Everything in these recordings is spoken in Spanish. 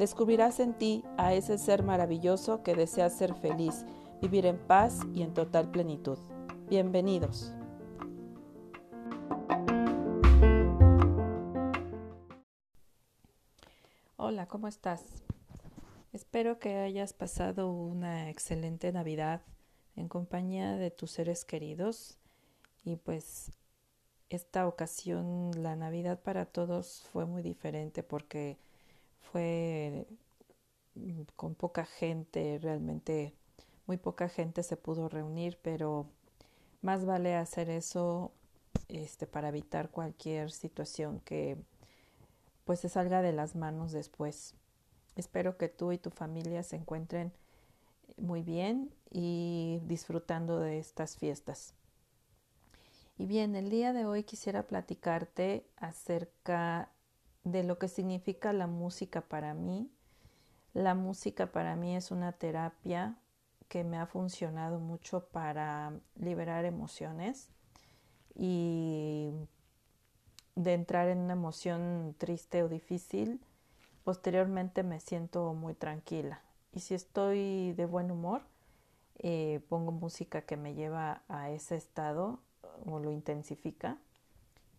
Descubrirás en ti a ese ser maravilloso que desea ser feliz, vivir en paz y en total plenitud. Bienvenidos. Hola, ¿cómo estás? Espero que hayas pasado una excelente Navidad en compañía de tus seres queridos y pues esta ocasión la Navidad para todos fue muy diferente porque fue mm, con poca gente, realmente muy poca gente se pudo reunir, pero más vale hacer eso este, para evitar cualquier situación que pues se salga de las manos después. Espero que tú y tu familia se encuentren muy bien y disfrutando de estas fiestas. Y bien, el día de hoy quisiera platicarte acerca de lo que significa la música para mí. La música para mí es una terapia que me ha funcionado mucho para liberar emociones y de entrar en una emoción triste o difícil, posteriormente me siento muy tranquila. Y si estoy de buen humor, eh, pongo música que me lleva a ese estado o lo intensifica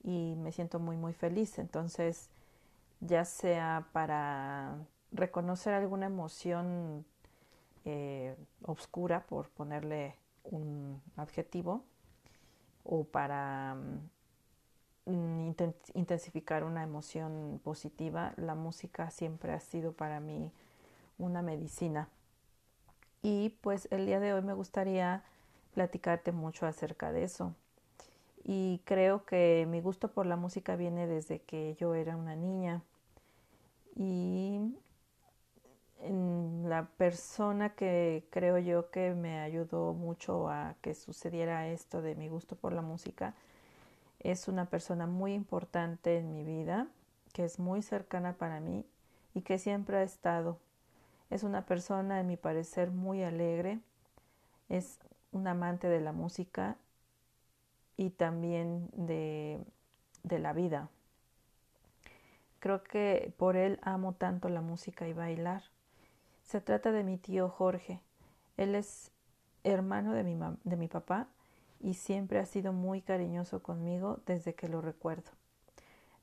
y me siento muy muy feliz. Entonces, ya sea para reconocer alguna emoción eh, obscura, por ponerle un adjetivo, o para mm, intensificar una emoción positiva, la música siempre ha sido para mí una medicina. Y pues el día de hoy me gustaría platicarte mucho acerca de eso. Y creo que mi gusto por la música viene desde que yo era una niña. Y la persona que creo yo que me ayudó mucho a que sucediera esto de mi gusto por la música es una persona muy importante en mi vida, que es muy cercana para mí y que siempre ha estado. Es una persona, en mi parecer, muy alegre, es un amante de la música y también de, de la vida. Creo que por él amo tanto la música y bailar. Se trata de mi tío Jorge. Él es hermano de mi, de mi papá y siempre ha sido muy cariñoso conmigo desde que lo recuerdo.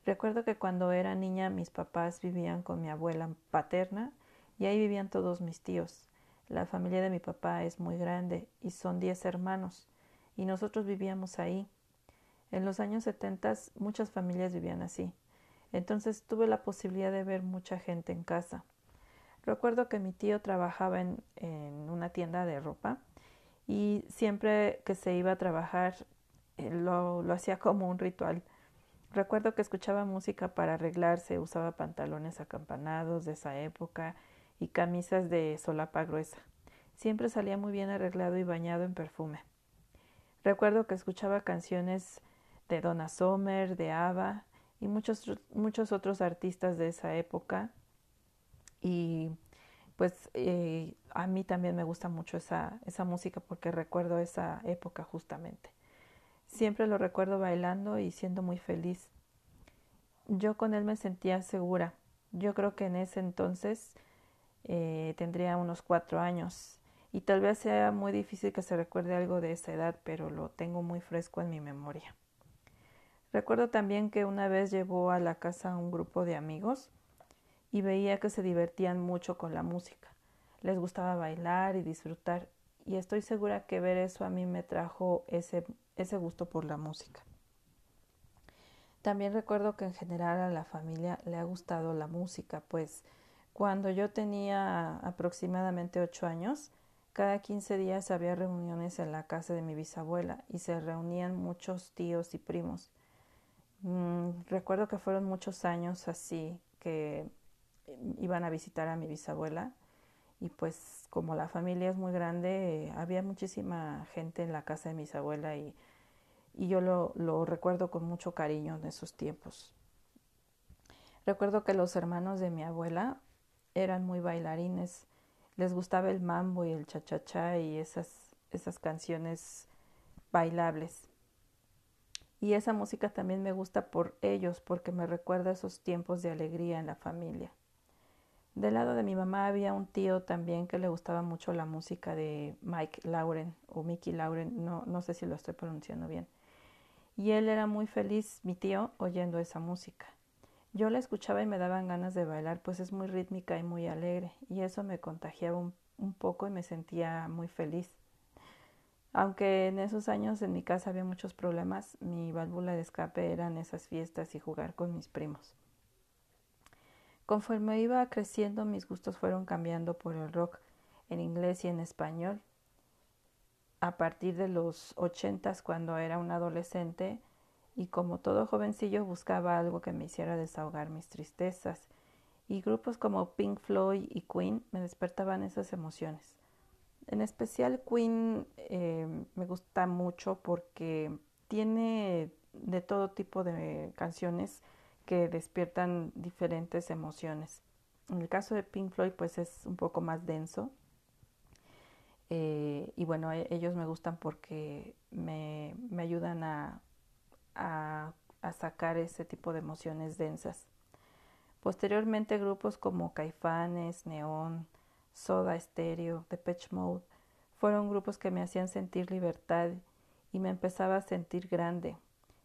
Recuerdo que cuando era niña mis papás vivían con mi abuela paterna y ahí vivían todos mis tíos. La familia de mi papá es muy grande y son diez hermanos y nosotros vivíamos ahí. En los años setentas muchas familias vivían así. Entonces tuve la posibilidad de ver mucha gente en casa. Recuerdo que mi tío trabajaba en, una tienda de ropa y siempre que se iba a trabajar eh, lo, lo hacía como un ritual. Recuerdo que escuchaba música para arreglarse, usaba pantalones acampanados de esa época y camisas de solapa gruesa. Siempre salía muy bien arreglado y bañado en perfume. Recuerdo que escuchaba canciones de Donna Sommer, de Ava y muchos, muchos otros artistas de esa época. Y pues eh, a mí también me gusta mucho esa, esa música porque recuerdo esa época justamente. Siempre lo recuerdo bailando y siendo muy feliz. Yo con él me sentía segura. Yo creo que en ese entonces eh, tendría unos cuatro años y tal vez sea muy difícil que se recuerde algo de esa edad, pero lo tengo muy fresco en mi memoria. Recuerdo también que una vez llevó a la casa a un grupo de amigos y veía que se divertían mucho con la música. Les gustaba bailar y disfrutar y estoy segura que ver eso a mí me trajo ese, ese gusto por la música. También recuerdo que en general a la familia le ha gustado la música, pues cuando yo tenía aproximadamente ocho años, cada quince días había reuniones en la casa de mi bisabuela y se reunían muchos tíos y primos. Mm, recuerdo que fueron muchos años así que iban a visitar a mi bisabuela y pues como la familia es muy grande, había muchísima gente en la casa de mi bisabuela y, y yo lo, lo recuerdo con mucho cariño en esos tiempos. Recuerdo que los hermanos de mi abuela eran muy bailarines, les gustaba el mambo y el cha-cha-cha y esas, esas canciones bailables. Y esa música también me gusta por ellos, porque me recuerda esos tiempos de alegría en la familia. Del lado de mi mamá había un tío también que le gustaba mucho la música de Mike Lauren o Mickey Lauren, no, no sé si lo estoy pronunciando bien. Y él era muy feliz, mi tío, oyendo esa música. Yo la escuchaba y me daban ganas de bailar, pues es muy rítmica y muy alegre, y eso me contagiaba un, un poco y me sentía muy feliz. Aunque en esos años en mi casa había muchos problemas, mi válvula de escape eran esas fiestas y jugar con mis primos. Conforme iba creciendo, mis gustos fueron cambiando por el rock en inglés y en español. A partir de los ochentas, cuando era un adolescente, y como todo jovencillo buscaba algo que me hiciera desahogar mis tristezas, y grupos como Pink Floyd y Queen me despertaban esas emociones. En especial Queen eh, me gusta mucho porque tiene de todo tipo de canciones que despiertan diferentes emociones. En el caso de Pink Floyd, pues es un poco más denso. Eh, y bueno, e, ellos me gustan porque me, me ayudan a, a, a, sacar ese tipo de emociones densas. Posteriormente, grupos como Caifanes, Neón, Soda Stereo, Depeche Mode fueron grupos que me hacían sentir libertad y me empezaba a sentir grande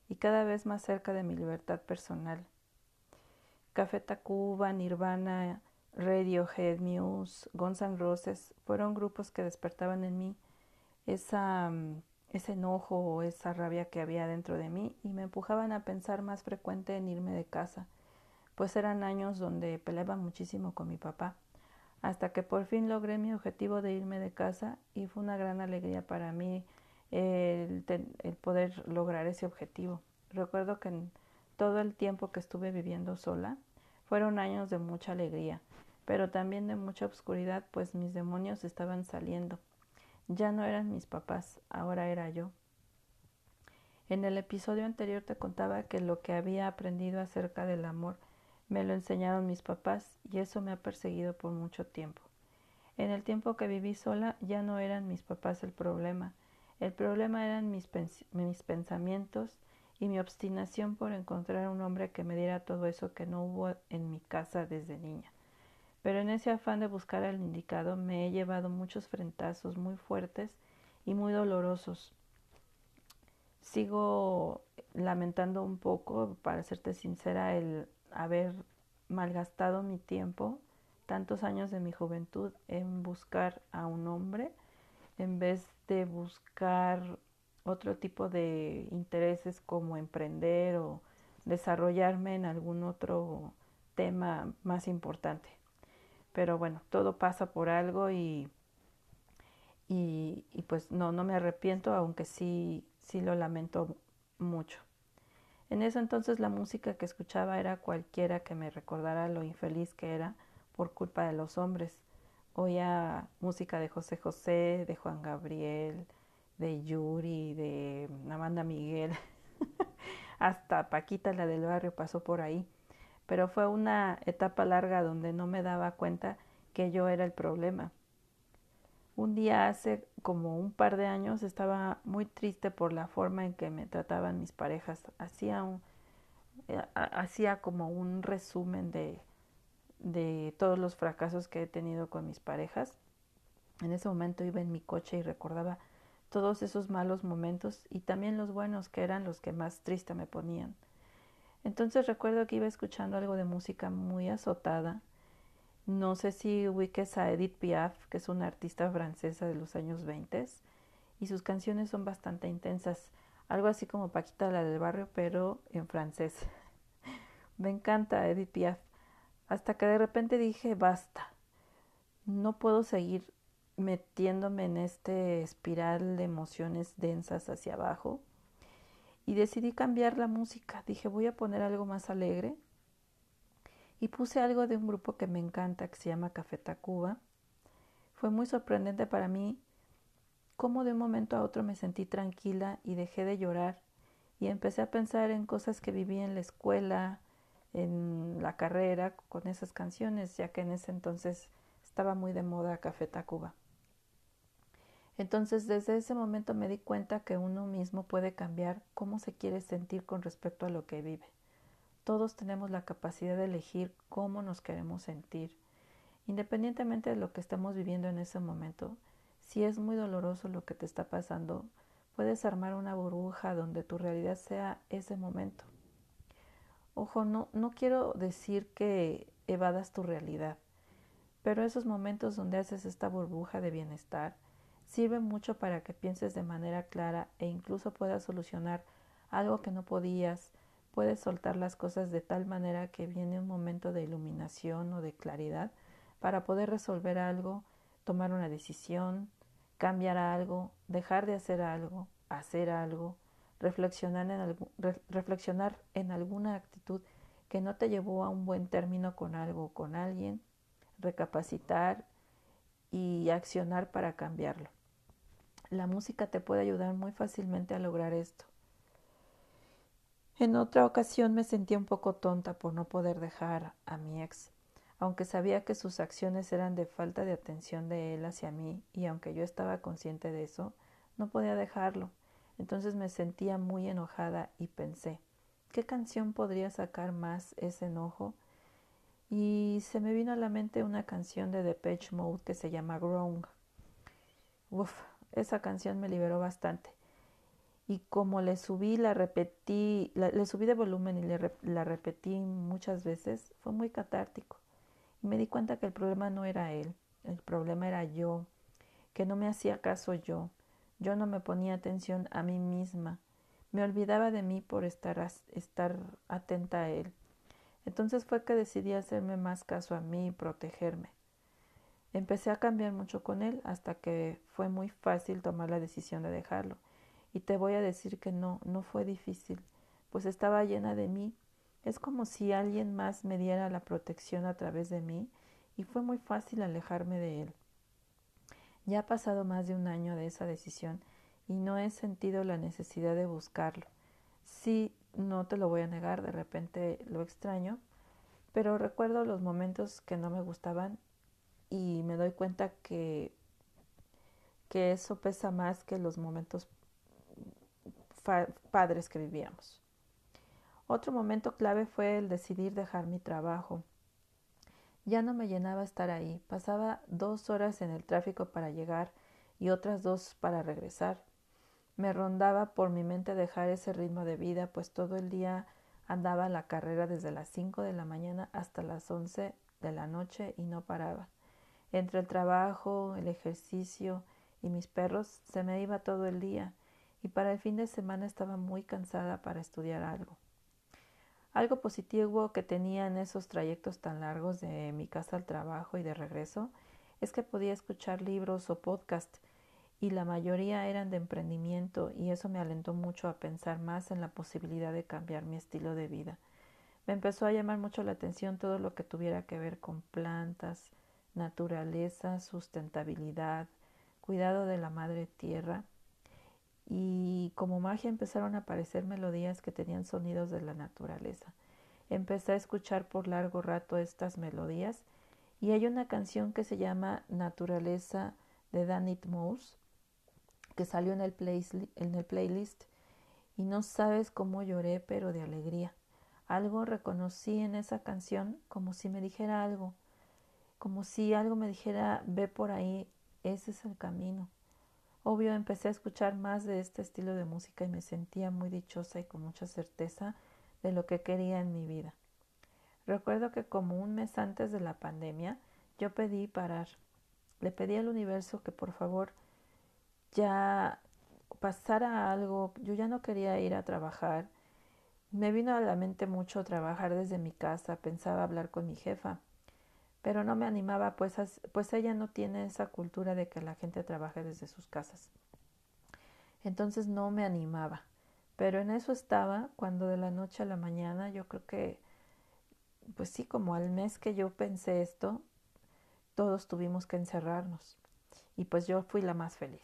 y cada vez más cerca de mi libertad personal. Café Tacuba, Nirvana, Radiohead, Muse, Guns N' Roses fueron grupos que despertaban en mí esa, mm, ese enojo o esa rabia que había dentro de mí y me empujaban a pensar más frecuente en irme de casa, pues eran años donde peleaba muchísimo con mi papá, hasta que por fin logré mi objetivo de irme de casa y fue una gran alegría para mí el, poder lograr ese objetivo. Recuerdo que en, todo el tiempo que estuve viviendo sola fueron años de mucha alegría, pero también de mucha oscuridad, pues mis demonios estaban saliendo. Ya no eran mis papás, ahora era yo. En el episodio anterior te contaba que lo que había aprendido acerca del amor me lo enseñaron mis papás y eso me ha perseguido por mucho tiempo. En el tiempo que viví sola ya no eran mis papás el problema, el problema eran mis, mis pensamientos y mi obstinación por encontrar un hombre que me diera todo eso que no hubo en mi casa desde niña. Pero en ese afán de buscar al indicado me he llevado muchos frentazos muy fuertes y muy dolorosos. Sigo lamentando un poco, para serte sincera, el haber malgastado mi tiempo, tantos años de mi juventud, en buscar a un hombre, en vez de buscar otro tipo de intereses como emprender o desarrollarme en algún otro tema más importante. Pero bueno, todo pasa por algo y, y, pues no, no me arrepiento, aunque sí, sí lo lamento mucho. En eso entonces la música que escuchaba era cualquiera que me recordara lo infeliz que era por culpa de los hombres. Oía música de José José, de Juan Gabriel, de Yuri, de Amanda Miguel, hasta Paquita, la del barrio, pasó por ahí. Pero fue una etapa larga donde no me daba cuenta que yo era el problema. Un día hace como un par de años estaba muy triste por la forma en que me trataban mis parejas. Hacía, un, eh, hacía como un resumen de, de todos los fracasos que he tenido con mis parejas. En ese momento iba en mi coche y recordaba todos esos malos momentos y también los buenos que eran los que más triste me ponían. Entonces recuerdo que iba escuchando algo de música muy azotada No sé si ubiques a Edith Piaf, que es una artista francesa de los años 20 y sus canciones son bastante intensas, algo así como Paquita la del barrio, pero en francés. Me encanta Edith Piaf, hasta que de repente dije, basta, no puedo seguir metiéndome en este espiral de emociones densas hacia abajo y decidí cambiar la música. Dije, voy a poner algo más alegre y puse algo de un grupo que me encanta que se llama Café Tacuba. Fue muy sorprendente para mí cómo de un momento a otro me sentí tranquila y dejé de llorar y empecé a pensar en cosas que viví en la escuela, en la carrera con esas canciones, ya que en ese entonces estaba muy de moda Café Tacuba. Entonces desde ese momento me di cuenta que uno mismo puede cambiar cómo se quiere sentir con respecto a lo que vive. Todos tenemos la capacidad de elegir cómo nos queremos sentir. Independientemente de lo que estemos viviendo en ese momento, si es muy doloroso lo que te está pasando, puedes armar una burbuja donde tu realidad sea ese momento. Ojo, no, no quiero decir que evadas tu realidad, pero esos momentos donde haces esta burbuja de bienestar sirven mucho para que pienses de manera clara e incluso puedas solucionar algo que no podías, puedes soltar las cosas de tal manera que viene un momento de iluminación o de claridad para poder resolver algo, tomar una decisión, cambiar algo, dejar de hacer algo, hacer algo, reflexionar en, reflexionar alguna actitud que no te llevó a un buen término con algo o con alguien, recapacitar y accionar para cambiarlo. La música te puede ayudar muy fácilmente a lograr esto. En otra ocasión me sentí un poco tonta por no poder dejar a mi ex, aunque sabía que sus acciones eran de falta de atención de él hacia mí y aunque yo estaba consciente de eso, no podía dejarlo. Entonces me sentía muy enojada y pensé, ¿qué canción podría sacar más ese enojo? Y se me vino a la mente una canción de Depeche Mode que se llama Grown. Uf, esa canción me liberó bastante. Y como le subí, la repetí, le subí de volumen y le, la repetí muchas veces, fue muy catártico. Y me di cuenta que el problema no era él, el problema era yo, que no me hacía caso yo, yo no me ponía atención a mí misma, me olvidaba de mí por estar, estar atenta a él. Entonces fue que decidí hacerme más caso a mí y protegerme. Empecé a cambiar mucho con él hasta que fue muy fácil tomar la decisión de dejarlo. Y te voy a decir que no, no fue difícil, pues estaba llena de mí. Es como si alguien más me diera la protección a través de mí y fue muy fácil alejarme de él. Ya ha pasado más de un año de esa decisión y no he sentido la necesidad de buscarlo. Sí, no te lo voy a negar, de repente lo extraño, pero recuerdo los momentos que no me gustaban y me doy cuenta que, que eso pesa más que los momentos padres que vivíamos. Otro momento clave fue el decidir dejar mi trabajo. Ya no me llenaba estar ahí. Pasaba dos horas en el tráfico para llegar y otras dos para regresar. Me rondaba por mi mente dejar ese ritmo de vida, pues todo el día andaba en la carrera desde las cinco de la mañana hasta las once de la noche y no paraba. Entre el trabajo, el ejercicio y mis perros se me iba todo el día y para el fin de semana estaba muy cansada para estudiar algo. Algo positivo que tenía en esos trayectos tan largos de mi casa al trabajo y de regreso es que podía escuchar libros o podcasts y la mayoría eran de emprendimiento y eso me alentó mucho a pensar más en la posibilidad de cambiar mi estilo de vida. Me empezó a llamar mucho la atención todo lo que tuviera que ver con plantas, naturaleza, sustentabilidad, cuidado de la madre tierra y como magia empezaron a aparecer melodías que tenían sonidos de la naturaleza. Empecé a escuchar por largo rato estas melodías y hay una canción que se llama Naturaleza de Danit Mouse que salió en el, en el playlist y no sabes cómo lloré pero de alegría. Algo reconocí en esa canción como si me dijera algo, como si algo me dijera ve por ahí, ese es el camino. Obvio, empecé a escuchar más de este estilo de música y me sentía muy dichosa y con mucha certeza de lo que quería en mi vida. Recuerdo que como un mes antes de la pandemia yo pedí parar. Le pedí al universo que por favor ya pasara algo. Yo ya no quería ir a trabajar. Me vino a la mente mucho trabajar desde mi casa. Pensaba hablar con mi jefa. Pero no me animaba, pues, pues ella no tiene esa cultura de que la gente trabaje desde sus casas. Entonces no me animaba. Pero en eso estaba cuando de la noche a la mañana, yo creo que, pues sí, como al mes que yo pensé esto, todos tuvimos que encerrarnos. Y pues yo fui la más feliz.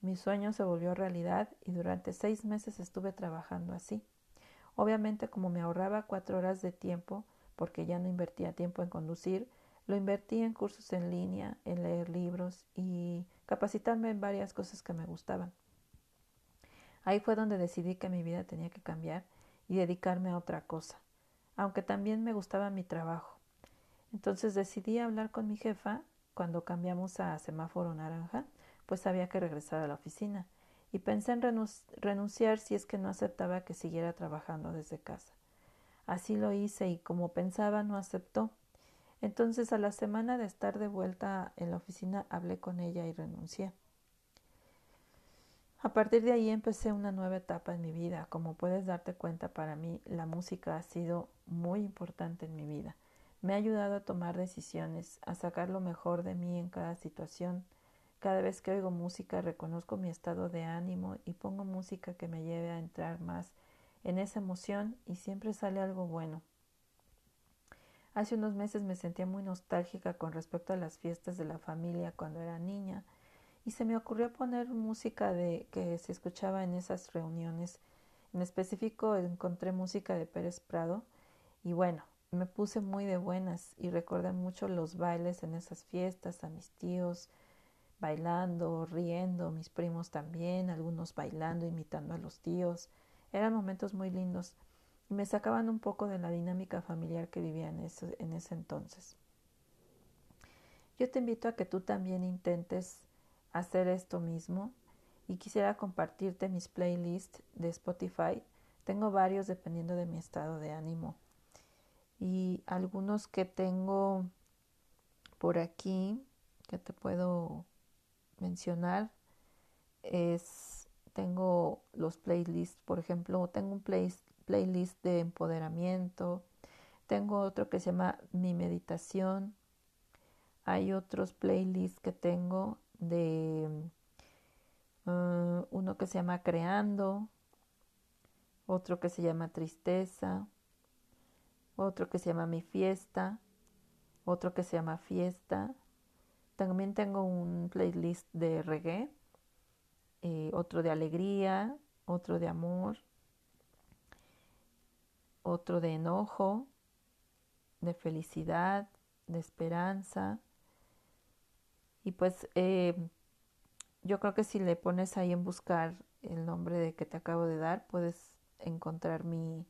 Mi sueño se volvió realidad y durante seis meses estuve trabajando así. Obviamente como me ahorraba cuatro horas de tiempo, porque ya no invertía tiempo en conducir, lo invertí en cursos en línea, en leer libros y capacitarme en varias cosas que me gustaban. Ahí fue donde decidí que mi vida tenía que cambiar y dedicarme a otra cosa, aunque también me gustaba mi trabajo. Entonces decidí hablar con mi jefa cuando cambiamos a semáforo naranja, pues había que regresar a la oficina y pensé en renunciar si es que no aceptaba que siguiera trabajando desde casa. Así lo hice y como pensaba no aceptó. Entonces a la semana de estar de vuelta en la oficina hablé con ella y renuncié. A partir de ahí empecé una nueva etapa en mi vida. Como puedes darte cuenta, para mí la música ha sido muy importante en mi vida. Me ha ayudado a tomar decisiones, a sacar lo mejor de mí en cada situación. Cada vez que oigo música reconozco mi estado de ánimo y pongo música que me lleve a entrar más en esa emoción y siempre sale algo bueno. Hace unos meses me sentía muy nostálgica con respecto a las fiestas de la familia cuando era niña y se me ocurrió poner música de que se escuchaba en esas reuniones. En específico encontré música de Pérez Prado y bueno, me puse muy de buenas y recordé mucho los bailes en esas fiestas, a mis tíos bailando, riendo, mis primos también, algunos bailando, imitando a los tíos. Eran momentos muy lindos me sacaban un poco de la dinámica familiar que vivía en ese, en ese entonces. Yo te invito a que tú también intentes hacer esto mismo y quisiera compartirte mis playlists de Spotify. Tengo varios dependiendo de mi estado de ánimo. Y algunos que tengo por aquí que te puedo mencionar es tengo los playlists, por ejemplo, tengo un playlist de empoderamiento, tengo otro que se llama Mi meditación, hay otros playlists que tengo de uh, uno que se llama Creando, otro que se llama Tristeza, otro que se llama Mi Fiesta, otro que se llama Fiesta. También tengo un playlist de reggae, eh, otro de alegría, otro de amor, otro de enojo, de felicidad, de esperanza, y pues eh, yo creo que si le pones ahí en buscar el nombre de que te acabo de dar, puedes encontrar mi,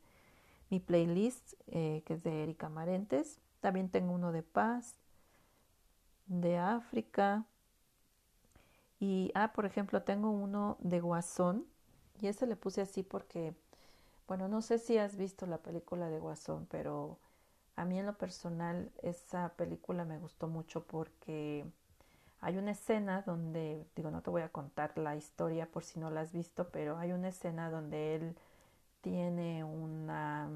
mi playlist, eh, que es de Erika Marentes. También tengo uno de paz, de África. Y, ah, por ejemplo, tengo uno de Guasón. Y ese le puse así porque, bueno, no sé si has visto la película de Guasón, pero a mí en lo personal esa película me gustó mucho porque hay una escena donde, digo, no te voy a contar la historia por si no la has visto, pero hay una escena donde él tiene una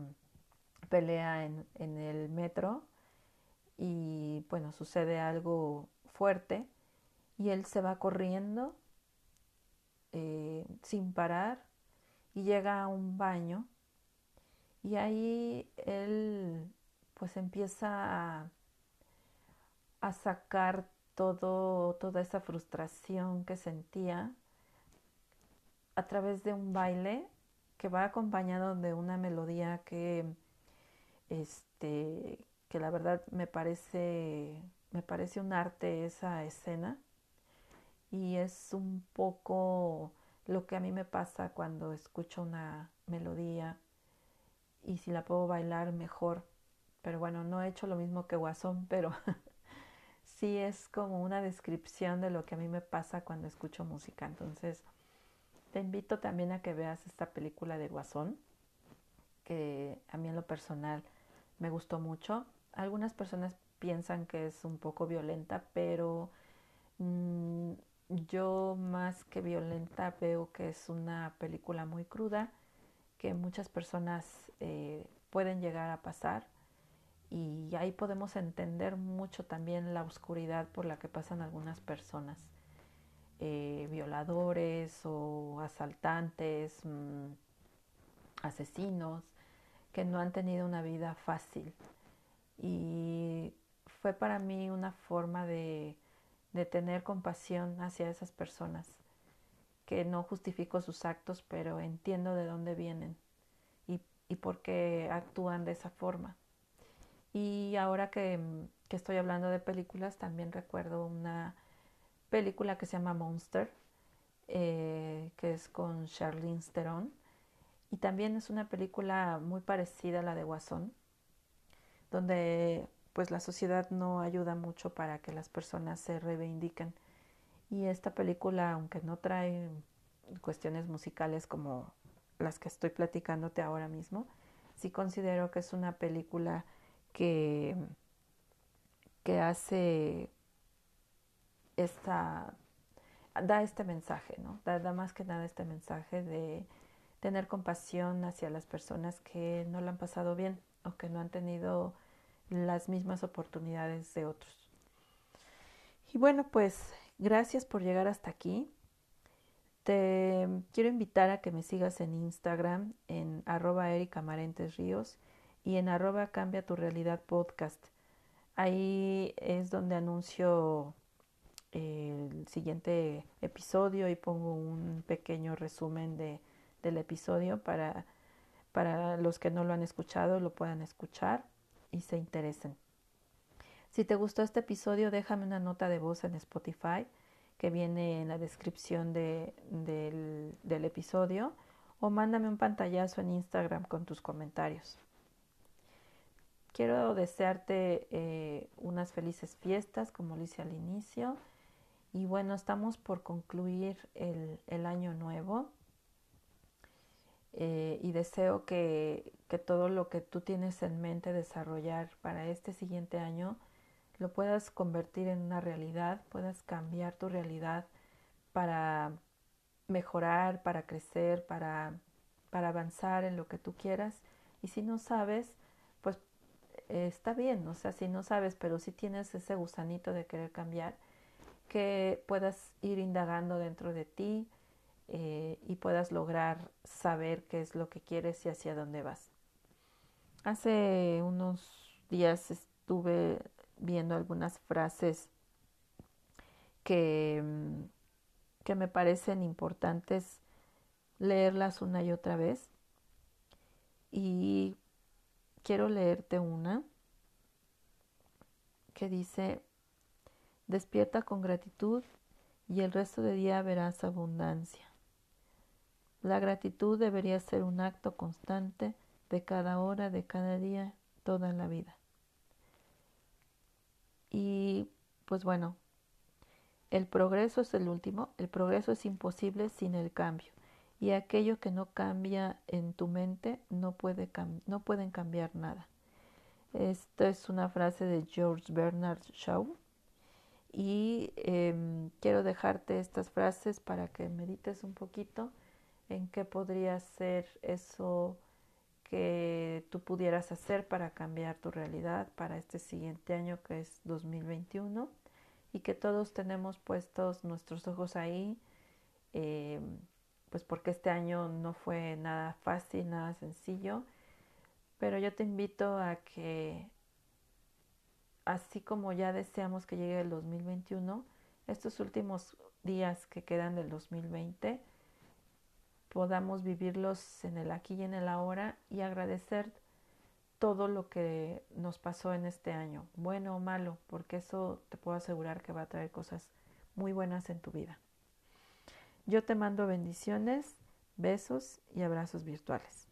pelea en, el metro y bueno, sucede algo fuerte y él se va corriendo eh, sin parar llega a un baño y ahí él pues empieza a, a sacar todo, toda esa frustración que sentía a través de un baile que va acompañado de una melodía que este que la verdad me parece me parece un arte esa escena y es un poco lo que a mí me pasa cuando escucho una melodía y si la puedo bailar mejor pero bueno no he hecho lo mismo que Guasón pero sí es como una descripción de lo que a mí me pasa cuando escucho música. Entonces, te invito también a que veas esta película de Guasón, que a mí en lo personal me gustó mucho. Algunas personas piensan que es un poco violenta, pero mm, yo más que violenta veo que es una película muy cruda, que muchas personas eh, pueden llegar a pasar y ahí podemos entender mucho también la oscuridad por la que pasan algunas personas, eh, violadores o asaltantes, mm, asesinos, que no han tenido una vida fácil. Y fue para mí una forma de, de tener compasión hacia esas personas, que no justifico sus actos, pero entiendo de dónde vienen y, y por qué actúan de esa forma. Y ahora que, que, estoy hablando de películas, también recuerdo una película que se llama Monster, eh, que es con Charlize Theron. Y también es una película muy parecida a la de Guasón, donde pues la sociedad no ayuda mucho para que las personas se reivindiquen. Y esta película, aunque no trae cuestiones musicales como las que estoy platicándote ahora mismo, sí considero que es una película que, que hace esta, da este mensaje, ¿no? Da, da, más que nada este mensaje de tener compasión hacia las personas que no lo han pasado bien o que no han tenido las mismas oportunidades de otros. Y bueno, pues gracias por llegar hasta aquí. Te quiero invitar a que me sigas en Instagram en arroba Ríos y en arroba Cambia tu Realidad Podcast. Ahí es donde anuncio el siguiente episodio y pongo un pequeño resumen de, del episodio para, para los que no lo han escuchado lo puedan escuchar y se interesen. Si te gustó este episodio, déjame una nota de voz en Spotify que viene en la descripción de, del, episodio o mándame un pantallazo en Instagram con tus comentarios. Quiero desearte eh, unas felices fiestas, como lo hice al inicio. Y bueno, estamos por concluir el, el año nuevo. Eh, y deseo que, que, todo lo que tú tienes en mente desarrollar para este siguiente año lo puedas convertir en una realidad, puedas cambiar tu realidad para mejorar, para crecer, para, para avanzar en lo que tú quieras. Y si no sabes, pues eh, está bien, o sea, si no sabes, pero si tienes ese gusanito de querer cambiar, que puedas ir indagando dentro de ti, eh, y puedas lograr saber qué es lo que quieres y hacia dónde vas. Hace unos días estuve viendo algunas frases que, mm, que me parecen importantes leerlas una y otra vez y quiero leerte una que dice, despierta con gratitud y el resto del día verás abundancia. La gratitud debería ser un acto constante de cada hora, de cada día, toda la vida. Y pues bueno, el progreso es el último, el progreso es imposible sin el cambio. Y aquello que no cambia en tu mente no, puede no pueden cambiar nada. Esta es una frase de George Bernard Shaw. Y eh, quiero dejarte estas frases para que medites un poquito en qué podría ser eso que tú pudieras hacer para cambiar tu realidad para este siguiente año que es 2021 y que todos tenemos puestos nuestros ojos ahí, eh, pues porque este año no fue nada fácil, nada sencillo, pero yo te invito a que así como ya deseamos que llegue el 2021, estos últimos días que quedan del 2020, podamos vivirlos en el aquí y en el ahora y agradecer todo lo que nos pasó en este año, bueno o malo, porque eso te puedo asegurar que va a traer cosas muy buenas en tu vida. Yo te mando bendiciones, besos y abrazos virtuales.